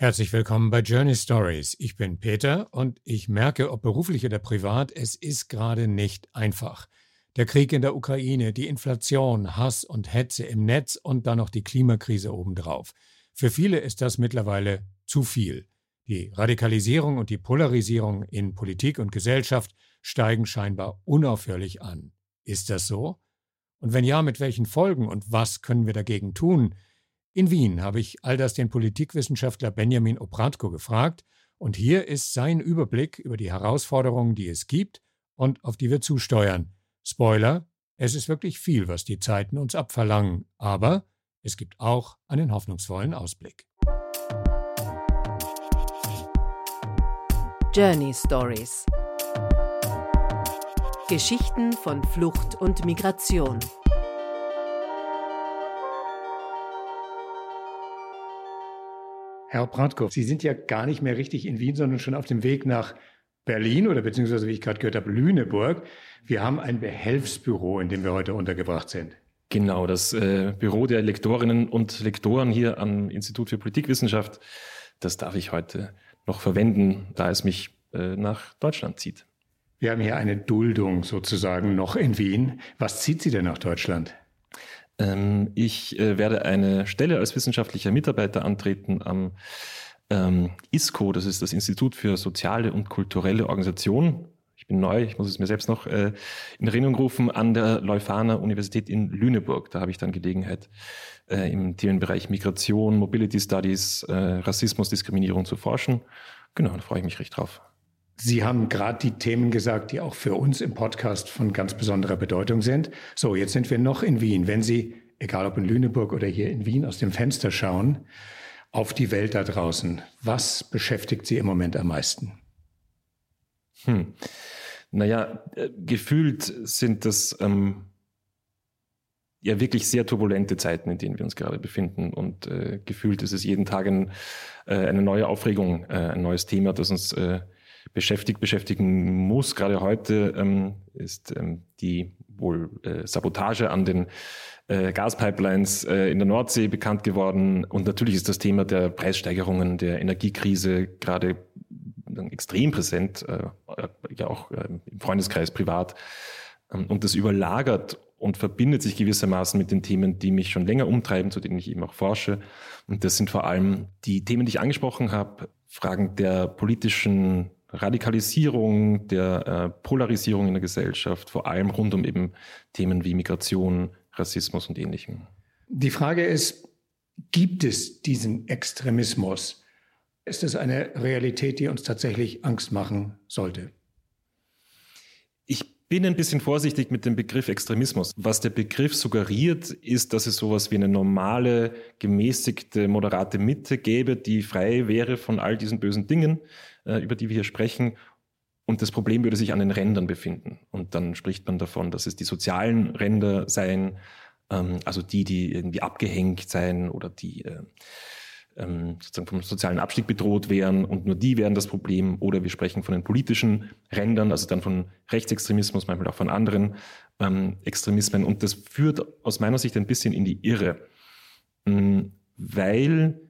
Herzlich willkommen bei Journey Stories. Ich bin Peter und ich merke, ob beruflich oder privat, es ist gerade nicht einfach. Der Krieg in der Ukraine, die Inflation, Hass und Hetze im Netz und dann noch die Klimakrise obendrauf. Für viele ist das mittlerweile zu viel. Die Radikalisierung und die Polarisierung in Politik und Gesellschaft steigen scheinbar unaufhörlich an. Ist das so? Und wenn ja, mit welchen Folgen und was können wir dagegen tun? In Wien habe ich all das den Politikwissenschaftler Benjamin Opratko gefragt und hier ist sein Überblick über die Herausforderungen, die es gibt und auf die wir zusteuern. Spoiler, es ist wirklich viel, was die Zeiten uns abverlangen, aber es gibt auch einen hoffnungsvollen Ausblick. Journey Stories Geschichten von Flucht und Migration. Herr Bratkow, Sie sind ja gar nicht mehr richtig in Wien, sondern schon auf dem Weg nach Berlin oder beziehungsweise, wie ich gerade gehört habe, Lüneburg. Wir haben ein Behelfsbüro, in dem wir heute untergebracht sind. Genau, das äh, Büro der Lektorinnen und Lektoren hier am Institut für Politikwissenschaft, das darf ich heute noch verwenden, da es mich äh, nach Deutschland zieht. Wir haben hier eine Duldung sozusagen noch in Wien. Was zieht Sie denn nach Deutschland? Ähm, ich äh, werde eine Stelle als wissenschaftlicher Mitarbeiter antreten am ähm, ISCO, das ist das Institut für soziale und kulturelle Organisation. Ich bin neu, ich muss es mir selbst noch äh, in Erinnerung rufen, an der Leuphana Universität in Lüneburg. Da habe ich dann Gelegenheit, äh, im Themenbereich Migration, Mobility Studies, äh, Rassismus, Diskriminierung zu forschen. Genau, da freue ich mich recht drauf. Sie haben gerade die Themen gesagt, die auch für uns im Podcast von ganz besonderer Bedeutung sind. So, jetzt sind wir noch in Wien. Wenn Sie, egal ob in Lüneburg oder hier in Wien, aus dem Fenster schauen, auf die Welt da draußen, was beschäftigt Sie im Moment am meisten? Hm. Naja, äh, gefühlt sind das ähm, ja wirklich sehr turbulente Zeiten, in denen wir uns gerade befinden. Und äh, gefühlt ist es jeden Tag ein, äh, eine neue Aufregung, äh, ein neues Thema, das uns äh, beschäftigt, beschäftigen muss. Gerade heute ähm, ist ähm, die wohl äh, Sabotage an den äh, Gaspipelines äh, in der Nordsee bekannt geworden. Und natürlich ist das Thema der Preissteigerungen, der Energiekrise gerade extrem präsent, äh, ja auch äh, im Freundeskreis privat. Ähm, und das überlagert und verbindet sich gewissermaßen mit den Themen, die mich schon länger umtreiben, zu denen ich eben auch forsche. Und das sind vor allem die Themen, die ich angesprochen habe, Fragen der politischen Radikalisierung, der äh, Polarisierung in der Gesellschaft, vor allem rund um eben Themen wie Migration, Rassismus und ähnlichem. Die Frage ist, gibt es diesen Extremismus? Ist es eine Realität, die uns tatsächlich Angst machen sollte? Ich bin ein bisschen vorsichtig mit dem Begriff Extremismus. Was der Begriff suggeriert, ist, dass es sowas wie eine normale, gemäßigte, moderate Mitte gäbe, die frei wäre von all diesen bösen Dingen, über die wir hier sprechen. Und das Problem würde sich an den Rändern befinden. Und dann spricht man davon, dass es die sozialen Ränder seien, ähm, also die, die irgendwie abgehängt seien oder die äh, ähm, sozusagen vom sozialen Abstieg bedroht wären und nur die wären das Problem. Oder wir sprechen von den politischen Rändern, also dann von Rechtsextremismus, manchmal auch von anderen ähm, Extremismen. Und das führt aus meiner Sicht ein bisschen in die Irre, ähm, weil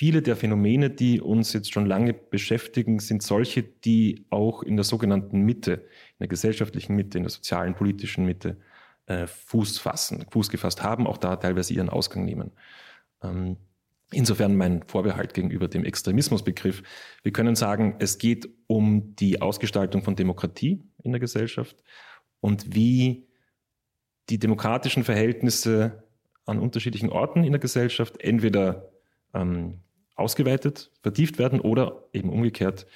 viele der Phänomene, die uns jetzt schon lange beschäftigen, sind solche, die auch in der sogenannten Mitte, in der gesellschaftlichen Mitte, in der sozialen, politischen Mitte äh, Fuß fassen, Fuß gefasst haben, auch da teilweise ihren Ausgang nehmen. Ähm, insofern mein Vorbehalt gegenüber dem Extremismusbegriff. Wir können sagen, es geht um die Ausgestaltung von Demokratie in der Gesellschaft und wie die demokratischen Verhältnisse an unterschiedlichen Orten in der Gesellschaft entweder ähm, ausgeweitet, vertieft werden oder eben umgekehrt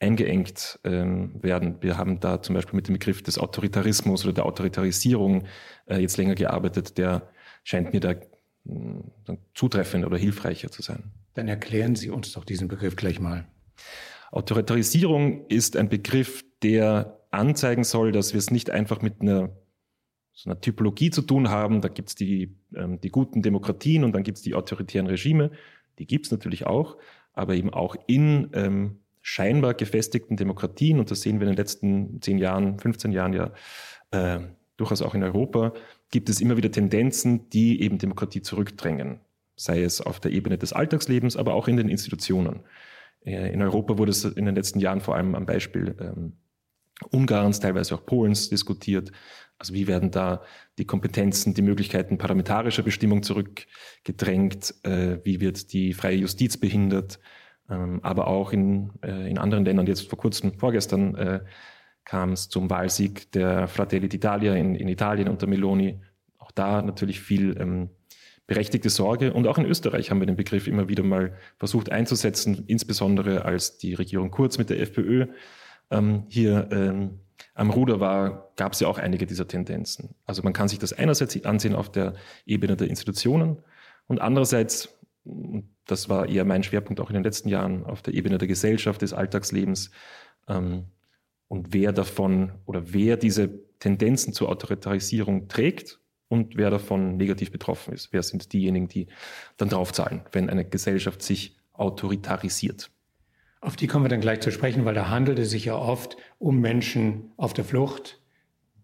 eingeengt ähm, werden. Wir haben da zum Beispiel mit dem Begriff des Autoritarismus oder der Autoritarisierung äh, jetzt länger gearbeitet. Der scheint mir da mh, zutreffend oder hilfreicher zu sein. Dann erklären Sie uns doch diesen Begriff gleich mal. Autoritarisierung ist ein Begriff, der anzeigen soll, dass wir es nicht einfach mit einer so einer Typologie zu tun haben. Da gibt es die, ähm, die guten Demokratien und dann gibt es die autoritären Regime, die gibt es natürlich auch, aber eben auch in ähm, scheinbar gefestigten Demokratien, und das sehen wir in den letzten zehn Jahren, 15 Jahren ja äh, durchaus auch in Europa, gibt es immer wieder Tendenzen, die eben Demokratie zurückdrängen. sei es auf der Ebene des Alltagslebens, aber auch in den Institutionen. Äh, in Europa wurde es in den letzten Jahren vor allem am Beispiel ähm, Ungarns, teilweise auch Polens diskutiert. Also wie werden da die Kompetenzen, die Möglichkeiten parlamentarischer Bestimmung zurückgedrängt? Äh, wie wird die freie Justiz behindert? Ähm, aber auch in, äh, in anderen Ländern, jetzt vor kurzem, vorgestern, äh, kam es zum Wahlsieg der Fratelli d'Italia in, in Italien unter Meloni. Auch da natürlich viel ähm, berechtigte Sorge. Und auch in Österreich haben wir den Begriff immer wieder mal versucht einzusetzen, insbesondere als die Regierung Kurz mit der FPÖ ähm, hier ähm, am Ruder war, gab es ja auch einige dieser Tendenzen. Also man kann sich das einerseits ansehen auf der Ebene der Institutionen und andererseits, das war eher mein Schwerpunkt auch in den letzten Jahren, auf der Ebene der Gesellschaft, des Alltagslebens ähm, und wer davon oder wer diese Tendenzen zur Autoritarisierung trägt und wer davon negativ betroffen ist. Wer sind diejenigen, die dann draufzahlen, wenn eine Gesellschaft sich autoritarisiert? Auf die kommen wir dann gleich zu sprechen, weil da handelt es sich ja oft um Menschen auf der Flucht,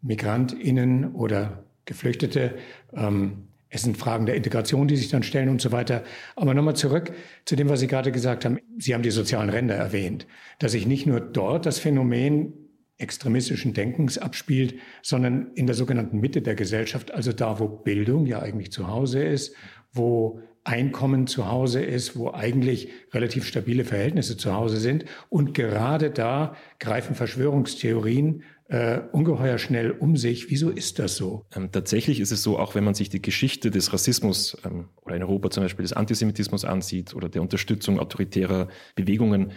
MigrantInnen oder Geflüchtete. Ähm, es sind Fragen der Integration, die sich dann stellen und so weiter. Aber nochmal zurück zu dem, was Sie gerade gesagt haben. Sie haben die sozialen Ränder erwähnt, dass sich nicht nur dort das Phänomen extremistischen Denkens abspielt, sondern in der sogenannten Mitte der Gesellschaft, also da, wo Bildung ja eigentlich zu Hause ist, wo Einkommen zu Hause ist, wo eigentlich relativ stabile Verhältnisse zu Hause sind. Und gerade da greifen Verschwörungstheorien äh, ungeheuer schnell um sich. Wieso ist das so? Ähm, tatsächlich ist es so, auch wenn man sich die Geschichte des Rassismus ähm, oder in Europa zum Beispiel des Antisemitismus ansieht oder der Unterstützung autoritärer Bewegungen,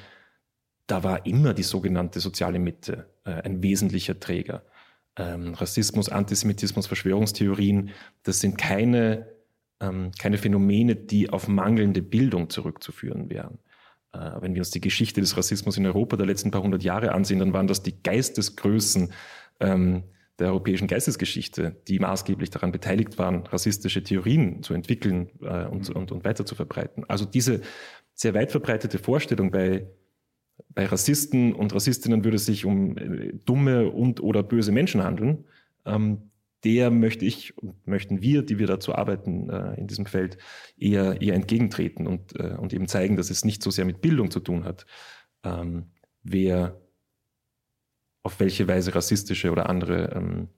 da war immer die sogenannte soziale Mitte äh, ein wesentlicher Träger. Ähm, Rassismus, Antisemitismus, Verschwörungstheorien, das sind keine ähm, keine Phänomene, die auf mangelnde Bildung zurückzuführen wären. Äh, wenn wir uns die Geschichte des Rassismus in Europa der letzten paar hundert Jahre ansehen, dann waren das die Geistesgrößen ähm, der europäischen Geistesgeschichte, die maßgeblich daran beteiligt waren, rassistische Theorien zu entwickeln äh, und, und, und weiter zu verbreiten. Also diese sehr weit verbreitete Vorstellung bei, bei Rassisten und Rassistinnen würde es sich um äh, dumme und oder böse Menschen handeln. Ähm, der möchte ich und möchten wir, die wir dazu arbeiten äh, in diesem Feld, eher, eher entgegentreten und, äh, und eben zeigen, dass es nicht so sehr mit Bildung zu tun hat, ähm, wer auf welche Weise rassistische oder andere ähm,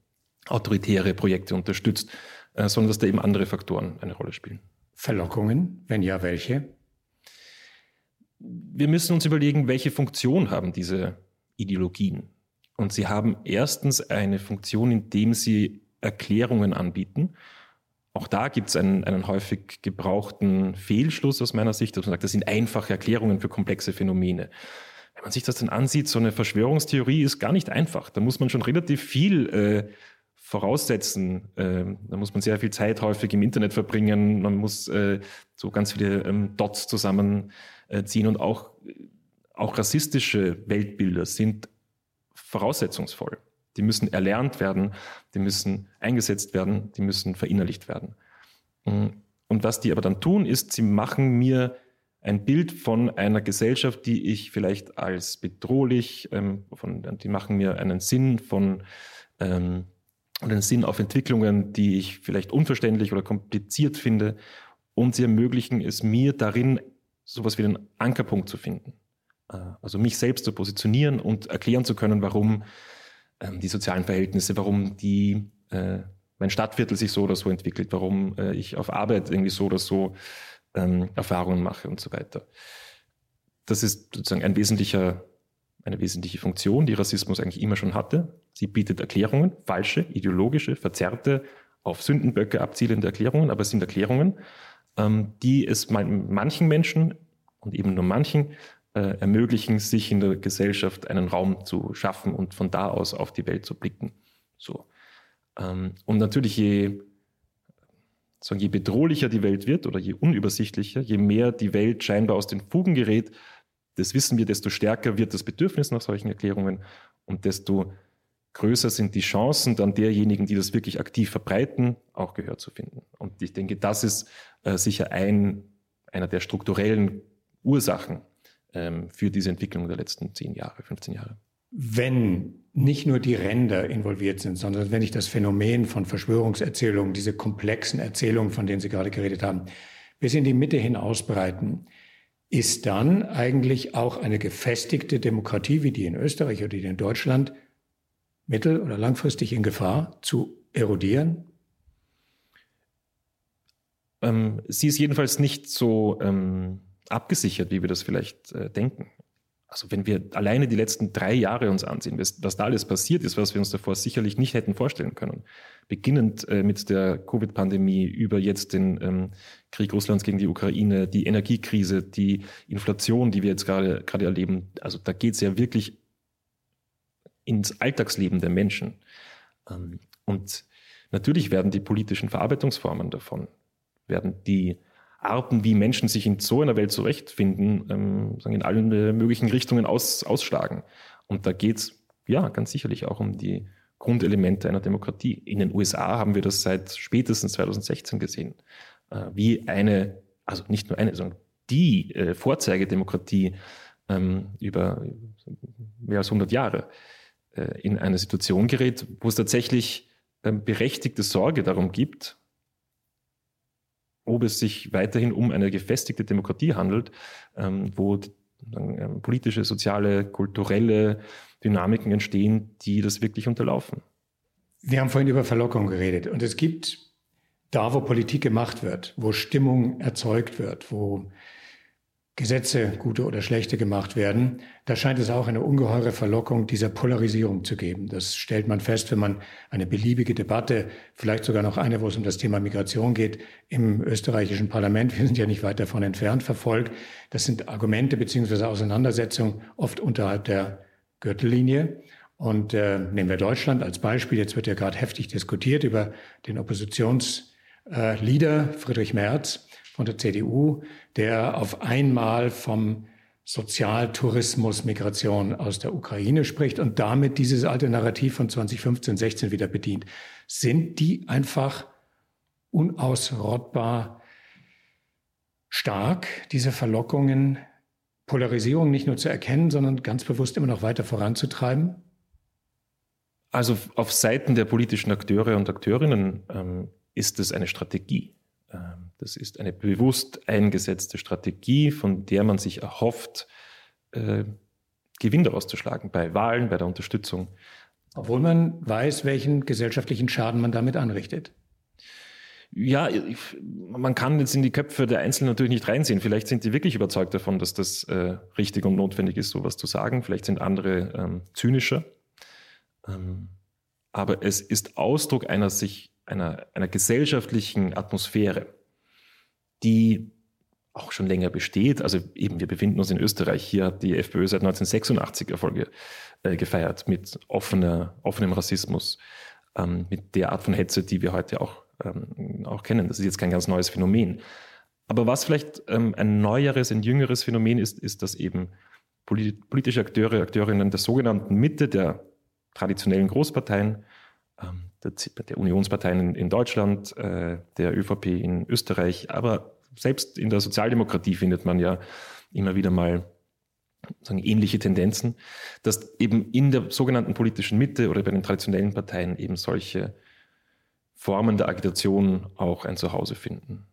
autoritäre Projekte unterstützt, äh, sondern dass da eben andere Faktoren eine Rolle spielen. Verlockungen, wenn ja, welche? Wir müssen uns überlegen, welche Funktion haben diese Ideologien. Und sie haben erstens eine Funktion, indem sie Erklärungen anbieten. Auch da gibt es einen, einen häufig gebrauchten Fehlschluss aus meiner Sicht, dass man sagt, das sind einfache Erklärungen für komplexe Phänomene. Wenn man sich das dann ansieht, so eine Verschwörungstheorie ist gar nicht einfach. Da muss man schon relativ viel äh, voraussetzen. Äh, da muss man sehr viel Zeit häufig im Internet verbringen. Man muss äh, so ganz viele ähm, Dots zusammenziehen und auch, auch rassistische Weltbilder sind voraussetzungsvoll. Die müssen erlernt werden, die müssen eingesetzt werden, die müssen verinnerlicht werden. Mm. Und was die aber dann tun, ist, sie machen mir ein Bild von einer Gesellschaft, die ich vielleicht als bedrohlich, ähm, von, die machen mir einen Sinn von ähm, einen Sinn auf Entwicklungen, die ich vielleicht unverständlich oder kompliziert finde. Und sie ermöglichen es mir darin, sowas wie einen Ankerpunkt zu finden. Äh, also mich selbst zu positionieren und erklären zu können, warum die sozialen Verhältnisse, warum die, äh, mein Stadtviertel sich so oder so entwickelt, warum äh, ich auf Arbeit irgendwie so oder so ähm, Erfahrungen mache und so weiter. Das ist sozusagen ein wesentlicher, eine wesentliche Funktion, die Rassismus eigentlich immer schon hatte. Sie bietet Erklärungen, falsche, ideologische, verzerrte, auf Sündenböcke abzielende Erklärungen, aber es sind Erklärungen, ähm, die es manchen Menschen und eben nur manchen äh, ermöglichen, sich in der Gesellschaft einen Raum zu schaffen und von da aus auf die Welt zu blicken. So. Ähm, und natürlich, je, sagen, je bedrohlicher die Welt wird oder je unübersichtlicher, je mehr die Welt scheinbar aus den Fugen gerät, das wissen wir, desto stärker wird das Bedürfnis nach solchen Erklärungen und desto größer sind die Chancen dann derjenigen, die das wirklich aktiv verbreiten, auch Gehör zu finden. Und ich denke, das ist äh, sicher ein, einer der strukturellen Ursachen ähm, für diese Entwicklung der letzten 10 Jahre, 15 Jahre. Wenn nicht nur die Ränder involviert sind, sondern wenn ich das Phänomen von Verschwörungserzählungen, diese komplexen Erzählungen, von denen Sie gerade geredet haben, bis in die Mitte hin ausbreiten, ist dann eigentlich auch eine gefestigte Demokratie wie die in Österreich oder die in Deutschland mittel- oder langfristig in Gefahr zu erodieren? Ähm, sie ist jedenfalls nicht so ähm, abgesichert, wie wir das vielleicht äh, denken. Also wenn wir alleine die letzten drei Jahre uns ansehen, was, was, da alles passiert ist, was wir uns davor sicherlich nicht hätten vorstellen können. Beginnend äh, mit der Covid-Pandemie über jetzt den ähm, Krieg Russlands gegen die Ukraine, die Energiekrise, die Inflation, die wir jetzt gerade erleben. Also da geht es ja wirklich ins Alltagsleben der Menschen. Ähm, und natürlich werden die politischen Verarbeitungsformen davon, werden die Arten, wie Menschen sich in so einer Welt zurechtfinden, ähm, in allen möglichen Richtungen aus, ausschlagen. Und da geht es ja ganz sicherlich auch um die Grundelemente einer Demokratie. In den USA haben wir das seit spätestens 2016 gesehen, äh, wie eine, also nicht nur eine, sondern die äh, Vorzeigedemokratie ähm, über mehr als 100 Jahre äh, in eine Situation gerät, wo es tatsächlich ähm, berechtigte Sorge darum gibt, ob es sich weiterhin um eine gefestigte Demokratie handelt, ähm, wo ähm, politische, soziale, kulturelle Dynamiken entstehen, die das wirklich unterlaufen. Wir haben vorhin über Verlockung geredet und es gibt da, wo Politik gemacht wird, wo Stimmung erzeugt wird, wo Gesetze, gute oder schlechte, gemacht werden, da scheint es auch eine ungeheure Verlockung dieser Polarisierung zu geben. Das stellt man fest, wenn man eine beliebige Debatte, vielleicht sogar noch eine, wo es um das Thema Migration geht, im österreichischen Parlament, wir sind ja nicht weit davon entfernt, verfolgt. Das sind Argumente beziehungsweise Auseinandersetzungen oft unterhalb der Gürtellinie. Und äh, nehmen wir Deutschland als Beispiel. Jetzt wird ja gerade heftig diskutiert über den Oppositionsleader äh, Friedrich Merz von der CDU, der auf einmal vom Sozialtourismus, Migration aus der Ukraine spricht und damit dieses alte Narrativ von 2015, 16 wieder bedient. Sind die einfach unausrottbar stark, diese Verlockungen, Polarisierung nicht nur zu erkennen, sondern ganz bewusst immer noch weiter voranzutreiben? Also auf Seiten der politischen Akteure und Akteurinnen ähm, ist es eine Strategie. Ähm, das ist eine bewusst eingesetzte Strategie, von der man sich erhofft, äh, Gewinn daraus zu schlagen bei Wahlen, bei der Unterstützung. Obwohl man weiß, welchen gesellschaftlichen Schaden man damit anrichtet. Ja, man kann jetzt in die Köpfe der Einzelnen natürlich nicht reinsehen. Vielleicht sind die wirklich überzeugt davon, dass das äh, richtig und notwendig ist, sowas zu sagen. Vielleicht sind andere ähm, zynischer. Ähm, aber es ist Ausdruck einer sich einer, einer gesellschaftlichen Atmosphäre, die auch schon länger besteht. Also eben, wir befinden uns in Österreich. Hier hat die FPÖ seit 1986 Erfolge äh, gefeiert mit offener, offenem Rassismus, ähm, mit der Art von Hetze, die wir heute auch, ähm, auch kennen. Das ist jetzt kein ganz neues Phänomen. Aber was vielleicht ähm, ein neueres, ein jüngeres Phänomen ist, ist, dass eben politische Akteure, Akteurinnen der sogenannten Mitte, der traditionellen Großparteien, ähm, der, der Unionsparteien in Deutschland, äh, der ÖVP in Österreich, aber selbst in der Sozialdemokratie findet man ja immer wieder mal sagen, ähnliche Tendenzen, dass eben in der sogenannten politischen Mitte oder bei den traditionellen Parteien eben solche Formen der Agitation auch ein Zuhause finden.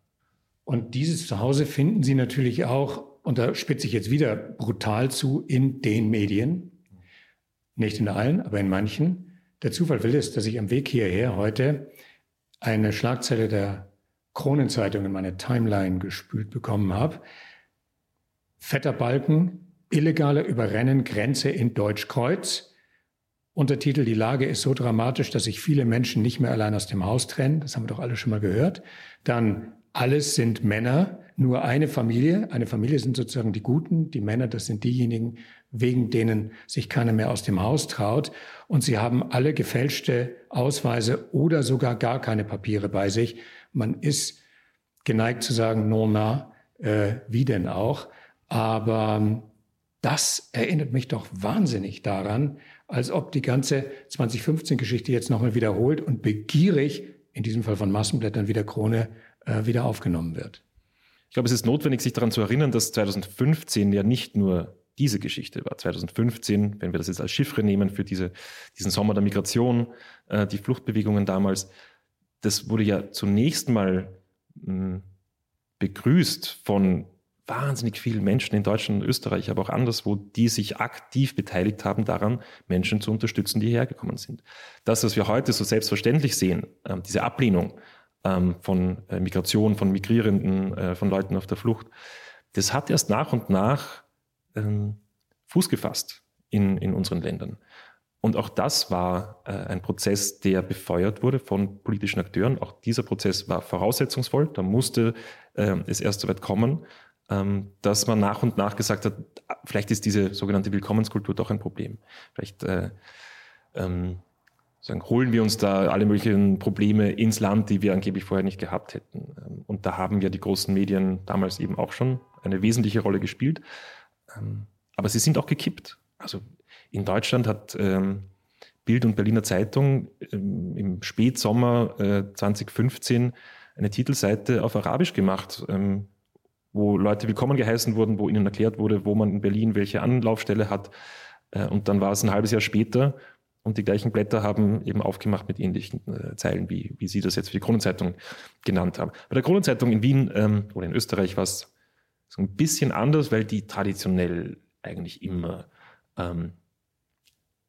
Und dieses Zuhause finden Sie natürlich auch, und da spitze ich jetzt wieder brutal zu, in den Medien. Nicht in allen, aber in manchen. Der Zufall will es, dass ich am Weg hierher heute eine Schlagzeile der Kronenzeitung in meine Timeline gespült bekommen habe. Fetter Balken, illegale Überrennen Grenze in Deutschkreuz. Untertitel, die Lage ist so dramatisch, dass sich viele Menschen nicht mehr allein aus dem Haus trennen. Das haben wir doch alle schon mal gehört. Dann alles sind Männer, nur eine Familie. Eine Familie sind sozusagen die Guten, die Männer, das sind diejenigen, wegen denen sich keiner mehr aus dem Haus traut. Und sie haben alle gefälschte Ausweise oder sogar gar keine Papiere bei sich. Man ist geneigt zu sagen, non na, äh, wie denn auch. Aber ähm, das erinnert mich doch wahnsinnig daran, als ob die ganze 2015-Geschichte jetzt nochmal wiederholt und begierig, in diesem Fall von Massenblättern wie der Krone, äh, wieder aufgenommen wird. Ich glaube, es ist notwendig, sich daran zu erinnern, dass 2015 ja nicht nur diese Geschichte war. 2015, wenn wir das jetzt als Chiffre nehmen für diese, diesen Sommer der Migration, äh, die Fluchtbewegungen damals, das wurde ja zunächst mal mh, hm, begrüßt von wahnsinnig vielen Menschen in Deutschland und Österreich, aber auch anderswo, die sich aktiv beteiligt haben daran, Menschen zu unterstützen, die hierher gekommen sind. Das, was wir heute so selbstverständlich sehen, ähm, diese Ablehnung ähm, von äh, Migration, von Migrierenden, äh, von Leuten auf der Flucht, das hat erst nach und nach ähm, Fuß gefasst in, in unseren Ländern. Und auch das war äh, ein Prozess, der befeuert wurde von politischen Akteuren. Auch dieser Prozess war voraussetzungsvoll. Da musste äh, es erst so weit kommen, ähm, dass man nach und nach gesagt hat, vielleicht ist diese sogenannte Willkommenskultur doch ein Problem. Vielleicht äh, ähm, sagen, holen wir uns da alle möglichen Probleme ins Land, die wir angeblich vorher nicht gehabt hätten. Ähm, und da haben ja die großen Medien damals eben auch schon eine wesentliche Rolle gespielt. Ähm, aber sie sind auch gekippt. Also in Deutschland hat ähm, Bild und Berliner Zeitung ähm, im Spätsommer äh, 2015 eine Titelseite auf Arabisch gemacht, wo Leute willkommen geheißen wurden, wo ihnen erklärt wurde, wo man in Berlin welche Anlaufstelle hat. Äh, und dann war es ein halbes Jahr später und die gleichen Blätter haben eben aufgemacht mit ähnlichen äh, Zeilen, wie, wie Sie das jetzt für die Kronenzeitung genannt haben. Bei der Kronenzeitung in Wien ähm, oder in Österreich war es so ein bisschen anders, weil die traditionell eigentlich immer ähm,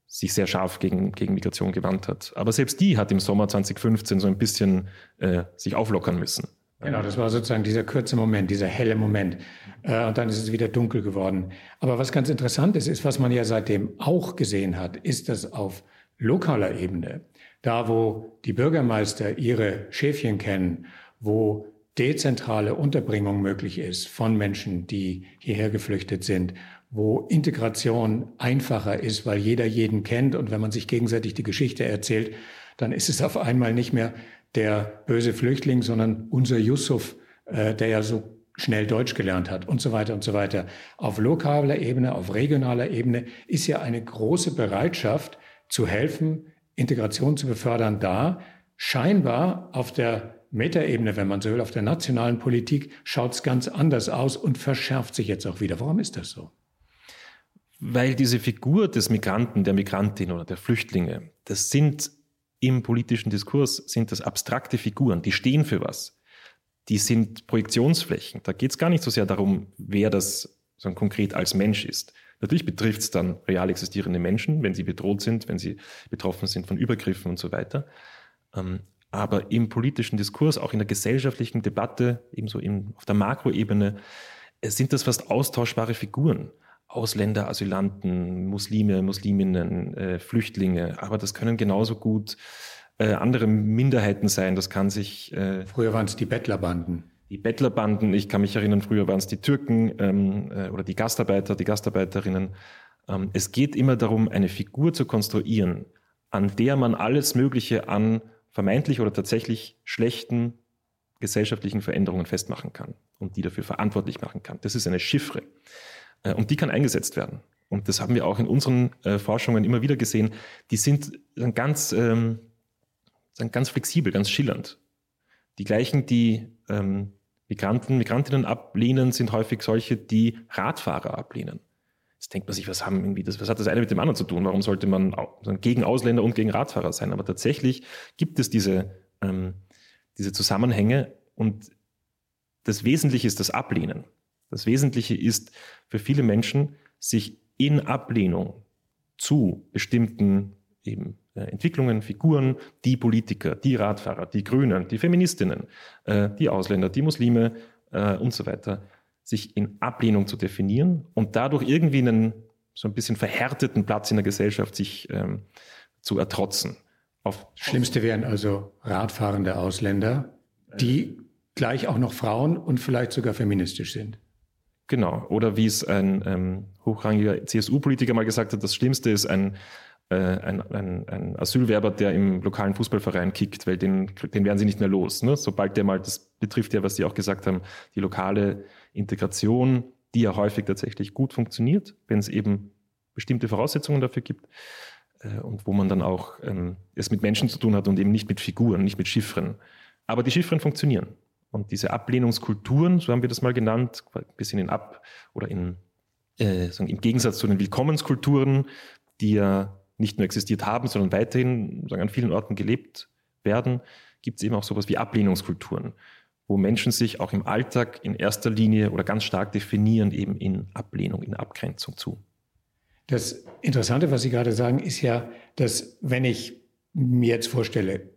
sich sehr scharf gegen, gegen Migration gewandt hat. Aber selbst die hat im Sommer 2015 so ein bisschen äh, sich auflockern müssen. Genau, das war sozusagen dieser kurze Moment, dieser helle Moment. Äh, und dann ist es wieder dunkel geworden. Aber was ganz interessant ist, ist, was man ja seitdem auch gesehen hat, ist, dass auf lokaler Ebene, da wo die Bürgermeister ihre Schäfchen kennen, wo dezentrale Unterbringung möglich ist von Menschen, die hierher geflüchtet sind, wo Integration einfacher ist, weil jeder jeden kennt und wenn man sich gegenseitig die Geschichte erzählt, dann ist es auf einmal nicht mehr der böse Flüchtling, sondern unser Yusuf, äh, der ja so schnell Deutsch gelernt hat und so weiter und so weiter. Auf lokaler Ebene, auf regionaler Ebene ist ja eine große Bereitschaft zu helfen, Integration zu befördern da. Scheinbar auf der Metaebene, wenn man so will, auf der nationalen Politik schaut es ganz anders aus und verschärft sich jetzt auch wieder. Warum ist das so? Weil diese Figur des Migranten, der Migrantin oder der Flüchtlinge, das sind im politischen Diskurs, sind das abstrakte Figuren, die stehen für was. Die sind Projektionsflächen. Da geht es gar nicht so sehr darum, wer das so konkret als Mensch ist. Natürlich betrifft es dann real existierende Menschen, wenn sie bedroht sind, wenn sie betroffen sind von Übergriffen und so weiter. Aber im politischen Diskurs, auch in der gesellschaftlichen Debatte, ebenso in, auf der Makroebene, sind das fast austauschbare Figuren. Ausländer, Asylanten, Muslime, Musliminnen, äh, Flüchtlinge, aber das können genauso gut äh, andere Minderheiten sein. Das kann sich. Äh, früher waren es die Bettlerbanden. Die Bettlerbanden, ich kann mich erinnern, früher waren es die Türken ähm, äh, oder die Gastarbeiter, die Gastarbeiterinnen. Ähm, es geht immer darum, eine Figur zu konstruieren, an der man alles Mögliche an vermeintlich oder tatsächlich schlechten gesellschaftlichen Veränderungen festmachen kann und die dafür verantwortlich machen kann. Das ist eine Chiffre. Äh, und die kann eingesetzt werden. Und das haben wir auch in unseren äh, Forschungen immer wieder gesehen. Die sind ganz, ähm, ganz flexibel, ganz schillernd. Die gleichen, die ähm, Migranten, Migrantinnen ablehnen, sind häufig solche, die Radfahrer ablehnen. Jetzt denkt man sich, was, haben irgendwie das, was hat das eine mit dem anderen zu tun? Warum sollte man gegen Ausländer und gegen Radfahrer sein? Aber tatsächlich gibt es diese, ähm, diese Zusammenhänge und das Wesentliche ist das Ablehnen. Das Wesentliche ist für viele Menschen, sich in Ablehnung zu bestimmten eben äh, Entwicklungen, Figuren, die Politiker, die Radfahrer, die Grünen, die Feministinnen, äh, die Ausländer, die Muslime äh, und so weiter, sich in Ablehnung zu definieren und dadurch irgendwie einen so ein bisschen verhärteten Platz in der Gesellschaft sich ähm, zu ertrotzen. Auf Schlimmste wären also radfahrende Ausländer, die gleich auch noch Frauen und vielleicht sogar feministisch sind. Genau. Oder wie es ein ähm, hochrangiger CSU-Politiker mal gesagt hat, das Schlimmste ist ein, äh, ein, ein, ein, Asylwerber, der im lokalen Fußballverein kickt, weil den, den werden sie nicht mehr los. Ne? Sobald der mal, das betrifft ja, was Sie auch gesagt haben, die lokale Integration, die ja häufig tatsächlich gut funktioniert, wenn es eben bestimmte Voraussetzungen dafür gibt äh, und wo man dann auch ähm, es mit Menschen zu tun hat und eben nicht mit Figuren, nicht mit Chiffren. Aber die Chiffren funktionieren. Und diese Ablehnungskulturen, so haben wir das mal genannt, ein bisschen in Ab- oder in, äh, im Gegensatz zu den Willkommenskulturen, die ja nicht nur existiert haben, sondern weiterhin sagen, an vielen Orten gelebt werden, gibt es eben auch sowas wie Ablehnungskulturen. wo Menschen sich auch im Alltag in erster Linie oder ganz stark definieren, eben in Ablehnung, in Abgrenzung zu. Das Interessante, was Sie gerade sagen, ist ja, dass wenn ich mir jetzt vorstelle,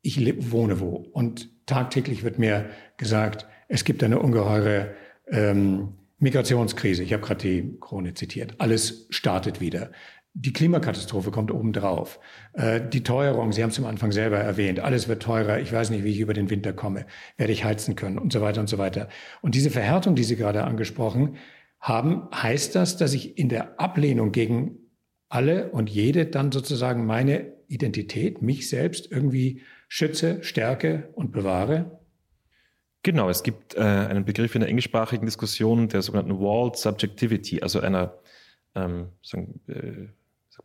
ich wohne wo und tagtäglich wird mir gesagt, es gibt eine ungeheure ähm, Migrationskrise. Ich habe gerade die Krone zitiert. Alles startet wieder. Die Klimakatastrophe kommt obendrauf. Äh, die Teuerung, Sie haben es am Anfang selber erwähnt, alles wird teurer. Ich weiß nicht, wie ich über den Winter komme. Werde ich heizen können und so weiter und so weiter. Und diese Verhärtung, die Sie gerade angesprochen haben, heißt das, dass ich in der Ablehnung gegen alle und jede dann sozusagen meine Identität, mich selbst irgendwie schütze, stärke und bewahre? Genau, es gibt äh, einen Begriff in der englischsprachigen Diskussion der sogenannten Walled Subjectivity, also einer ähm, sagen, äh,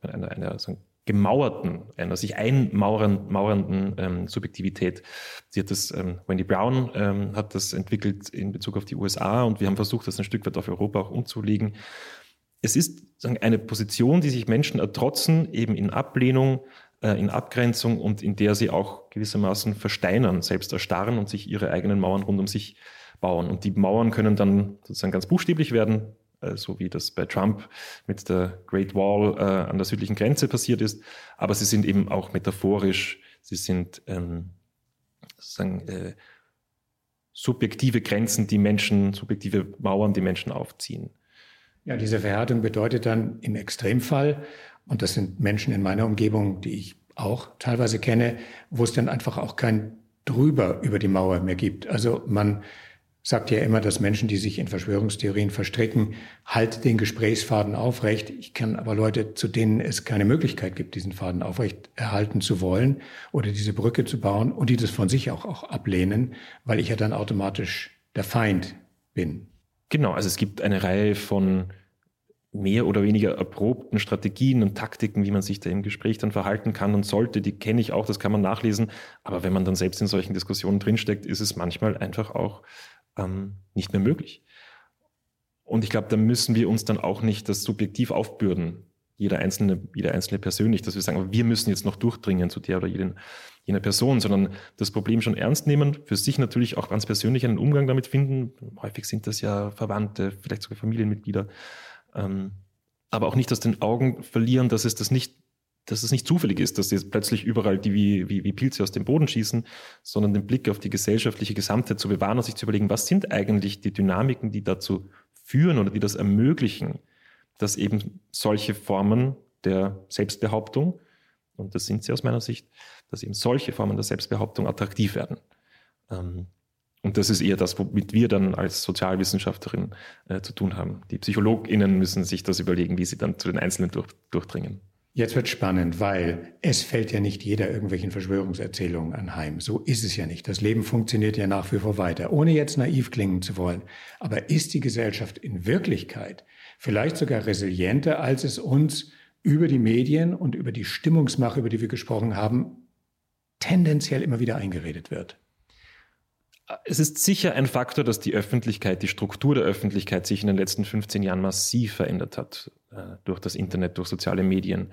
einer, einer so gemauerten, einer sich einmaurenden ähm, Subjektivität. Sie hat das, ähm, Wendy Brown ähm, hat das entwickelt in Bezug auf die USA und wir haben versucht, das ein Stück weit auf Europa auch umzulegen. Es ist sagen, eine Position, die sich Menschen ertrotzen, eben in Ablehnung, äh, in Abgrenzung und in der sie auch gewissermaßen versteinern, selbst erstarren und sich ihre eigenen Mauern rund um sich bauen. Und die Mauern können dann sozusagen ganz buchstäblich werden, so wie das bei Trump mit der Great Wall äh, an der südlichen Grenze passiert ist. Aber sie sind eben auch metaphorisch, sie sind ähm, sozusagen äh, subjektive Grenzen, die Menschen, subjektive Mauern, die Menschen aufziehen. Ja, diese Verhärtung bedeutet dann im Extremfall, und das sind Menschen in meiner Umgebung, die ich auch teilweise kenne, wo es dann einfach auch kein drüber über die Mauer mehr gibt. Also man sagt ja immer, dass Menschen, die sich in Verschwörungstheorien verstricken, halt den Gesprächsfaden aufrecht. Ich kann aber Leute, zu denen es keine Möglichkeit gibt, diesen Faden aufrecht erhalten zu wollen oder diese Brücke zu bauen und die das von sich auch, auch ablehnen, weil ich ja dann automatisch der Feind bin. Genau, also es gibt eine Reihe von mehr oder weniger erprobten Strategien und Taktiken, wie man sich da im Gespräch dann verhalten kann und sollte, die kenne ich auch, das kann man nachlesen. Aber wenn man dann selbst in solchen Diskussionen drinsteckt, ist es manchmal einfach auch ähm, nicht mehr möglich. Und ich glaube, da müssen wir uns dann auch nicht das subjektiv aufbürden, jeder einzelne, jeder einzelne persönlich, dass wir sagen, wir müssen jetzt noch durchdringen zu der oder jeden, jener Person, sondern das Problem schon ernst nehmen, für sich natürlich auch ganz persönlich einen Umgang damit finden. Häufig sind das ja Verwandte, vielleicht sogar Familienmitglieder. Ähm, aber auch nicht aus den Augen verlieren, dass es das nicht dass es nicht zufällig ist, dass jetzt plötzlich überall die wie, wie, wie Pilze aus dem Boden schießen, sondern den Blick auf die gesellschaftliche Gesamtheit zu bewahren und sich zu überlegen, was sind eigentlich die Dynamiken, die dazu führen oder die das ermöglichen, dass eben solche Formen der Selbstbehauptung, und das sind sie aus meiner Sicht, dass eben solche Formen der Selbstbehauptung attraktiv werden. Ähm, und das ist eher das, womit wir dann als Sozialwissenschaftlerin äh, zu tun haben. Die PsychologInnen müssen sich das überlegen, wie sie dann zu den Einzelnen durch, durchdringen. Jetzt wird spannend, weil es fällt ja nicht jeder irgendwelchen Verschwörungserzählungen anheim. So ist es ja nicht. Das Leben funktioniert ja nach wie vor weiter, ohne jetzt naiv klingen zu wollen. Aber ist die Gesellschaft in Wirklichkeit vielleicht sogar resilienter, als es uns über die Medien und über die Stimmungsmache, über die wir gesprochen haben, tendenziell immer wieder eingeredet wird? Es ist sicher ein Faktor, dass die Öffentlichkeit, die Struktur der Öffentlichkeit sich in den letzten 15 Jahren massiv verändert hat. Äh, durch das Internet, durch soziale Medien,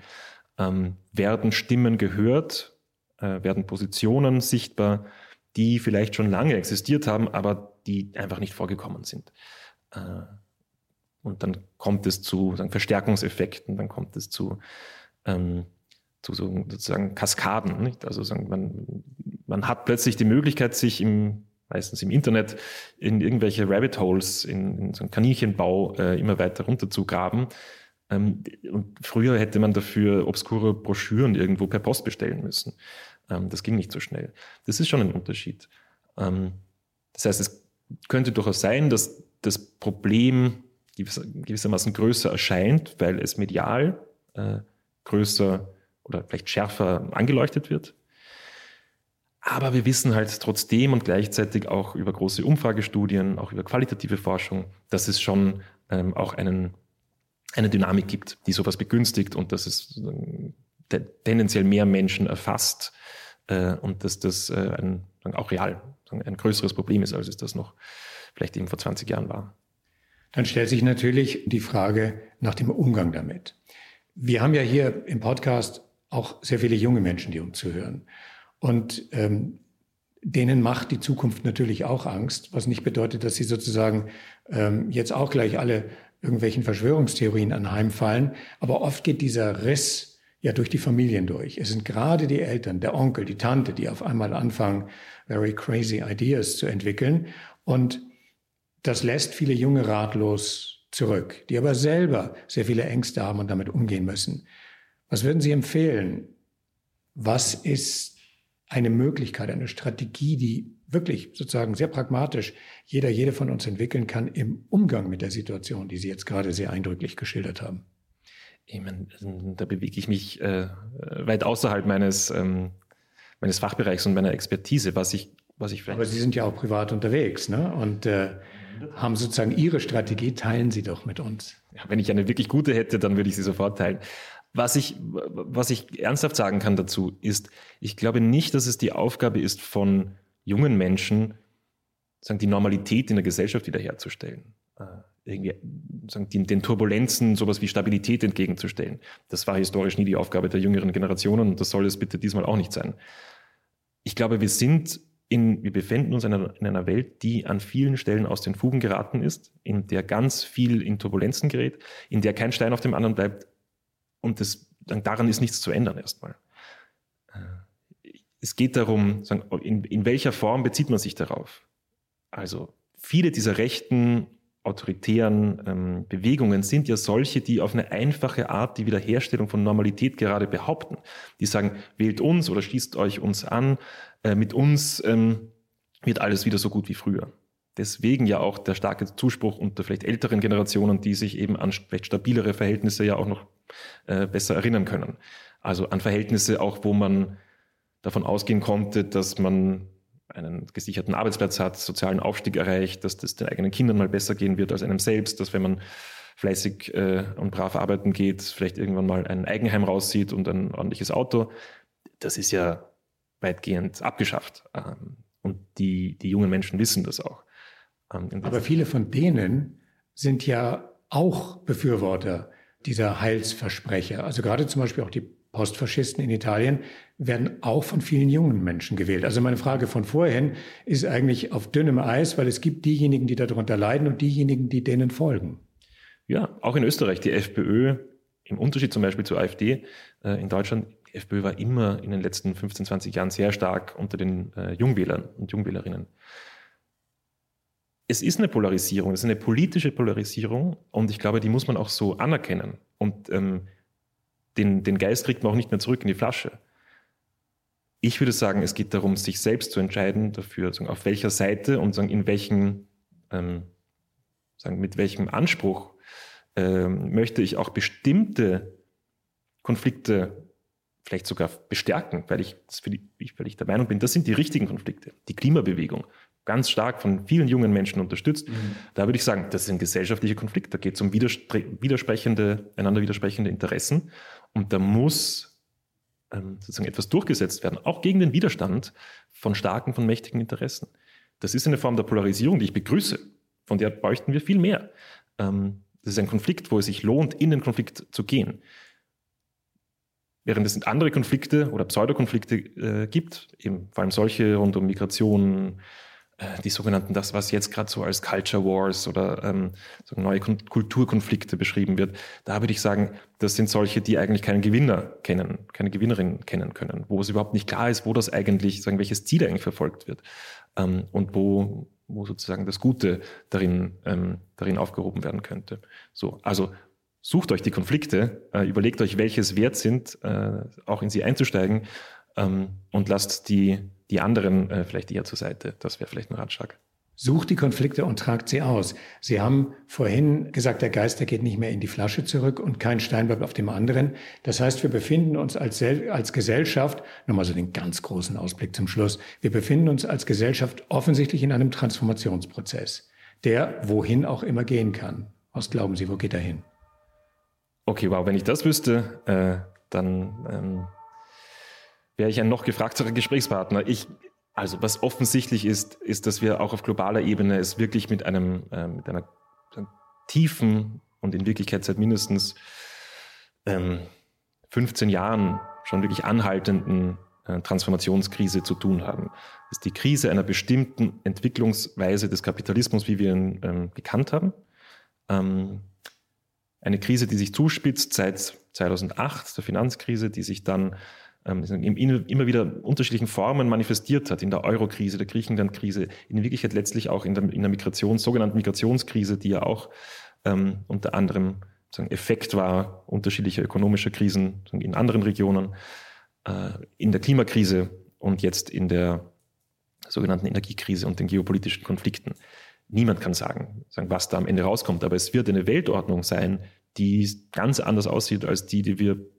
ähm, werden Stimmen gehört, äh, werden Positionen sichtbar, die vielleicht schon lange existiert haben, aber die einfach nicht vorgekommen sind. Äh, und dann kommt es zu sagen, Verstärkungseffekten, dann kommt es zu, ähm, zu so, sozusagen Kaskaden. Nicht? Also sagen, man, man hat plötzlich die Möglichkeit, sich im meistens im Internet, in irgendwelche Rabbit Holes, in, in so einen Kaninchenbau äh, immer weiter runter zu graben. Ähm, und früher hätte man dafür obskure Broschüren irgendwo per Post bestellen müssen. Ähm, das ging nicht so schnell. Das ist schon ein Unterschied. Ähm, das heißt, es könnte durchaus sein, dass das Problem gewissermaßen größer erscheint, weil es medial äh, größer oder vielleicht schärfer angeleuchtet wird. Aber wir wissen halt trotzdem und gleichzeitig auch über große Umfragestudien, auch über qualitative Forschung, dass es schon ähm, auch einen eine Dynamik gibt, die sowas begünstigt und dass es äh, tendenziell mehr Menschen erfasst äh, und dass das äh, ein, auch real ein größeres Problem ist, als es das noch vielleicht eben vor 20 Jahren war. Dann stellt sich natürlich die Frage nach dem Umgang damit. Wir haben ja hier im Podcast auch sehr viele junge Menschen, die uns zuhören. Und ähm, denen macht die Zukunft natürlich auch Angst, was nicht bedeutet, dass sie sozusagen ähm, jetzt auch gleich alle irgendwelchen Verschwörungstheorien anheimfallen. Aber oft geht dieser Riss ja durch die Familien durch. Es sind gerade die Eltern, der Onkel, die Tante, die auf einmal anfangen, very crazy ideas zu entwickeln. Und das lässt viele Junge ratlos zurück, die aber selber sehr viele Ängste haben und damit umgehen müssen. Was würden Sie empfehlen? Was ist eine Möglichkeit, eine Strategie, die wirklich sozusagen sehr pragmatisch jeder, jede von uns entwickeln kann im Umgang mit der Situation, die Sie jetzt gerade sehr eindrücklich geschildert haben? Ich meine, da bewege ich mich äh, weit außerhalb meines, ähm, meines Fachbereichs und meiner Expertise, was ich, was ich vielleicht. Aber Sie sind ja auch privat unterwegs, ne? Und äh, haben sozusagen Ihre Strategie, teilen Sie doch mit uns. Ja, wenn ich eine wirklich gute hätte, dann würde ich sie sofort teilen. Was ich, was ich ernsthaft sagen kann dazu ist, ich glaube nicht, dass es die Aufgabe ist von jungen Menschen, sagen, die Normalität in der Gesellschaft wiederherzustellen. Äh, irgendwie sagen, den, den Turbulenzen sowas wie Stabilität entgegenzustellen. Das war historisch nie die Aufgabe der jüngeren Generationen und das soll es bitte diesmal auch nicht sein. Ich glaube, wir sind in, wir befinden uns in einer, in einer, Welt, die an vielen Stellen aus den Fugen geraten ist, in der ganz viel in Turbulenzen gerät, in der kein Stein auf dem anderen bleibt und das, daran ist nichts zu ändern erstmal. Es geht darum, in, in welcher Form bezieht man sich darauf? Also viele dieser rechten autoritären ähm, Bewegungen sind ja solche, die auf eine einfache Art die Wiederherstellung von Normalität gerade behaupten. Die sagen, wählt uns oder schließt euch uns an, äh, mit uns ähm, wird alles wieder so gut wie früher. Deswegen ja auch der starke Zuspruch unter vielleicht älteren Generationen, die sich eben an vielleicht stabilere Verhältnisse ja auch noch äh, besser erinnern können. Also an Verhältnisse auch, wo man davon ausgehen konnte, dass man einen gesicherten Arbeitsplatz hat, sozialen Aufstieg erreicht, dass das den eigenen Kindern mal besser gehen wird als einem selbst, dass wenn man fleißig äh, und brav arbeiten geht, vielleicht irgendwann mal ein Eigenheim raussieht und ein ordentliches Auto. Das ist ja weitgehend abgeschafft. Ähm, und die, die jungen Menschen wissen das auch. Ähm, Aber viele von denen sind ja auch Befürworter dieser Heilsversprecher. Also gerade zum Beispiel auch die Postfaschisten in Italien werden auch von vielen jungen Menschen gewählt. Also meine Frage von vorhin ist eigentlich auf dünnem Eis, weil es gibt diejenigen, die darunter leiden und diejenigen, die denen folgen. Ja, auch in Österreich, die FPÖ, im Unterschied zum Beispiel zur AfD äh, in Deutschland, die FPÖ war immer in den letzten 15, 20 Jahren sehr stark unter den äh, Jungwählern und Jungwählerinnen. Es ist eine Polarisierung, es ist eine politische Polarisierung und ich glaube, die muss man auch so anerkennen. Und ähm, den, den Geist kriegt man auch nicht mehr zurück in die Flasche. Ich würde sagen, es geht darum, sich selbst zu entscheiden dafür, auf welcher Seite und in welchen, ähm, sagen, mit welchem Anspruch ähm, möchte ich auch bestimmte Konflikte vielleicht sogar bestärken, weil ich, weil ich der Meinung bin, das sind die richtigen Konflikte. Die Klimabewegung, ganz stark von vielen jungen Menschen unterstützt. Mhm. Da würde ich sagen, das ist ein gesellschaftlicher Konflikt. Da geht es um widersprechende, einander widersprechende Interessen. Und da muss ähm, sozusagen etwas durchgesetzt werden, auch gegen den Widerstand von starken, von mächtigen Interessen. Das ist eine Form der Polarisierung, die ich begrüße. Von der bräuchten wir viel mehr. Ähm, das ist ein Konflikt, wo es sich lohnt, in den Konflikt zu gehen. Während es andere Konflikte oder Pseudokonflikte äh, gibt, eben vor allem solche rund um Migration, die sogenannten, das, was jetzt gerade so als Culture Wars oder ähm, so neue Kulturkonflikte beschrieben wird, da würde ich sagen, das sind solche, die eigentlich keinen Gewinner kennen, keine Gewinnerin kennen können, wo es überhaupt nicht klar ist, wo das eigentlich, sagen, welches Ziel eigentlich verfolgt wird ähm, und wo, wo sozusagen das Gute darin, ähm, darin aufgehoben werden könnte. So, also sucht euch die Konflikte, äh, überlegt euch, welche es wert sind, äh, auch in sie einzusteigen ähm, und lasst die die anderen äh, vielleicht eher zur Seite. Das wäre vielleicht ein Ratschlag. Sucht die Konflikte und tragt sie aus. Sie haben vorhin gesagt, der Geister geht nicht mehr in die Flasche zurück und kein Stein bleibt auf dem anderen. Das heißt, wir befinden uns als, als Gesellschaft, nochmal so den ganz großen Ausblick zum Schluss, wir befinden uns als Gesellschaft offensichtlich in einem Transformationsprozess, der wohin auch immer gehen kann. Was glauben Sie, wo geht er hin? Okay, wow, wenn ich das wüsste, äh, dann ähm, wäre ich ein noch gefragterer Gesprächspartner. Ich, also was offensichtlich ist, ist, dass wir auch auf globaler Ebene es wirklich mit einem, äh, mit einer, einer tiefen und in Wirklichkeit seit mindestens ähm, 15 Jahren schon wirklich anhaltenden äh, Transformationskrise zu tun haben. Das ist die Krise einer bestimmten Entwicklungsweise des Kapitalismus, wie wir ihn ähm, gekannt haben. Ähm, eine Krise, die sich zuspitzt seit 2008, der Finanzkrise, die sich dann immer wieder unterschiedlichen Formen manifestiert hat, in der Euro-Krise, der Griechenland-Krise, in Wirklichkeit letztlich auch in der, in der Migration, sogenannten Migrationskrise, die ja auch ähm, unter anderem sagen, Effekt war unterschiedlicher ökonomischer Krisen in anderen Regionen, äh, in der Klimakrise und jetzt in der sogenannten Energiekrise und den geopolitischen Konflikten. Niemand kann sagen, sagen, was da am Ende rauskommt, aber es wird eine Weltordnung sein, die ganz anders aussieht als die, die wir sagen,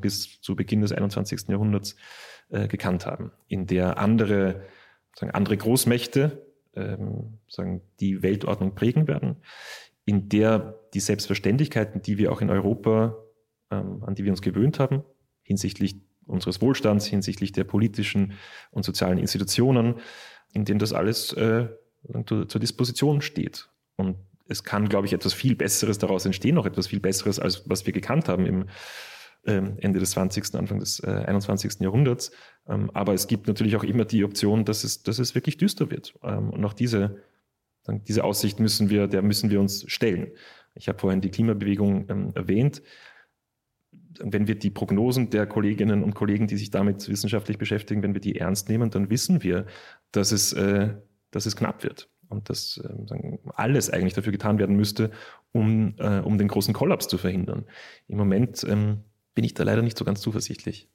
bis zu Beginn des 21. Jahrhunderts äh, gekannt haben, in der andere, sagen, andere Großmächte ähm, sagen, die Weltordnung prägen werden, in der die Selbstverständlichkeiten, die wir auch in Europa, ähm, an die wir uns gewöhnt haben, hinsichtlich unseres Wohlstands, hinsichtlich der politischen und sozialen Institutionen, in denen das alles äh, zur, zur Disposition steht. Und es kann, glaube ich, etwas viel Besseres daraus entstehen, noch etwas viel Besseres, als was wir gekannt haben im Ende des 20., Anfang des äh, 21. Jahrhunderts. Ähm, aber es gibt natürlich auch immer die Option, dass es, dass es wirklich düster wird. Ähm, und auch diese, diese Aussicht müssen wir, der müssen wir uns stellen. Ich habe vorhin die Klimabewegung ähm, erwähnt. Wenn wir die Prognosen der Kolleginnen und Kollegen, die sich damit wissenschaftlich beschäftigen, wenn wir die ernst nehmen, dann wissen wir, dass es, äh, dass es knapp wird und dass äh, alles eigentlich dafür getan werden müsste, um, äh, um den großen Kollaps zu verhindern. Im Moment ähm, bin ich da leider nicht so ganz zuversichtlich.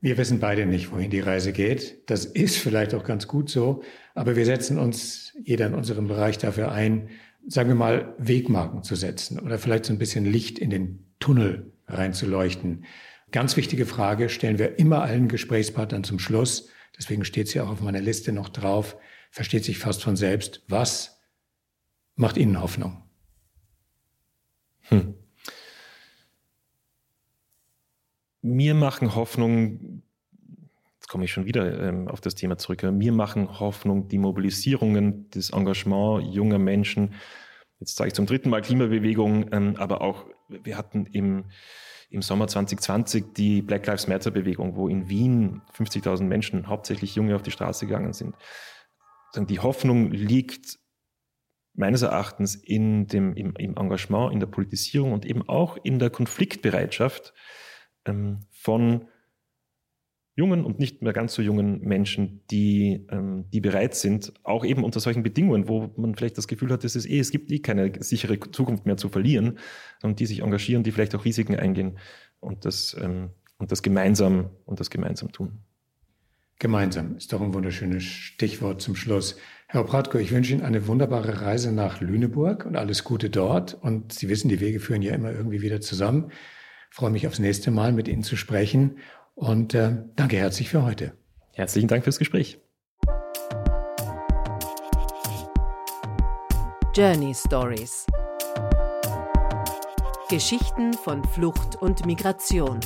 Wir wissen beide nicht, wohin die Reise geht. Das ist vielleicht auch ganz gut so, aber wir setzen uns jeder in unserem Bereich dafür ein, sagen wir mal, Wegmarken zu setzen oder vielleicht so ein bisschen Licht in den Tunnel reinzuleuchten. Ganz wichtige Frage stellen wir immer allen Gesprächspartnern zum Schluss. Deswegen steht sie auch auf meiner Liste noch drauf. Versteht sich fast von selbst. Was macht Ihnen Hoffnung? Hm. Mir machen Hoffnung, jetzt komme ich schon wieder ähm, auf das Thema zurück, mir machen Hoffnung die Mobilisierungen, das Engagement junger Menschen. Jetzt sage ich zum dritten Mal Klimabewegung, ähm, aber auch, wir hatten im, im Sommer 2020 die Black Lives Matter Bewegung, wo in Wien 50.000 Menschen, hauptsächlich Junge, auf die Straße gegangen sind. Die Hoffnung liegt meines Erachtens in dem, im, im Engagement, in der Politisierung und eben auch in der Konfliktbereitschaft ähm, von jungen und nicht mehr ganz so jungen Menschen, die, ähm, die bereit sind, auch eben unter solchen Bedingungen, wo man vielleicht das Gefühl hat, es eh, es gibt eh keine sichere Zukunft mehr zu verlieren, und die sich engagieren, die vielleicht auch Risiken eingehen und das, ähm, und das gemeinsam und das gemeinsam tun. Gemeinsam ist doch ein wunderschönes Stichwort zum Schluss. Herr Bratko, ich wünsche Ihnen eine wunderbare Reise nach Lüneburg und alles Gute dort. Und Sie wissen, die Wege führen ja immer irgendwie wieder zusammen. Ich freue mich aufs nächste Mal mit Ihnen zu sprechen und äh, danke herzlich für heute. Herzlichen Dank fürs Gespräch. Journey Stories Geschichten von Flucht und Migration.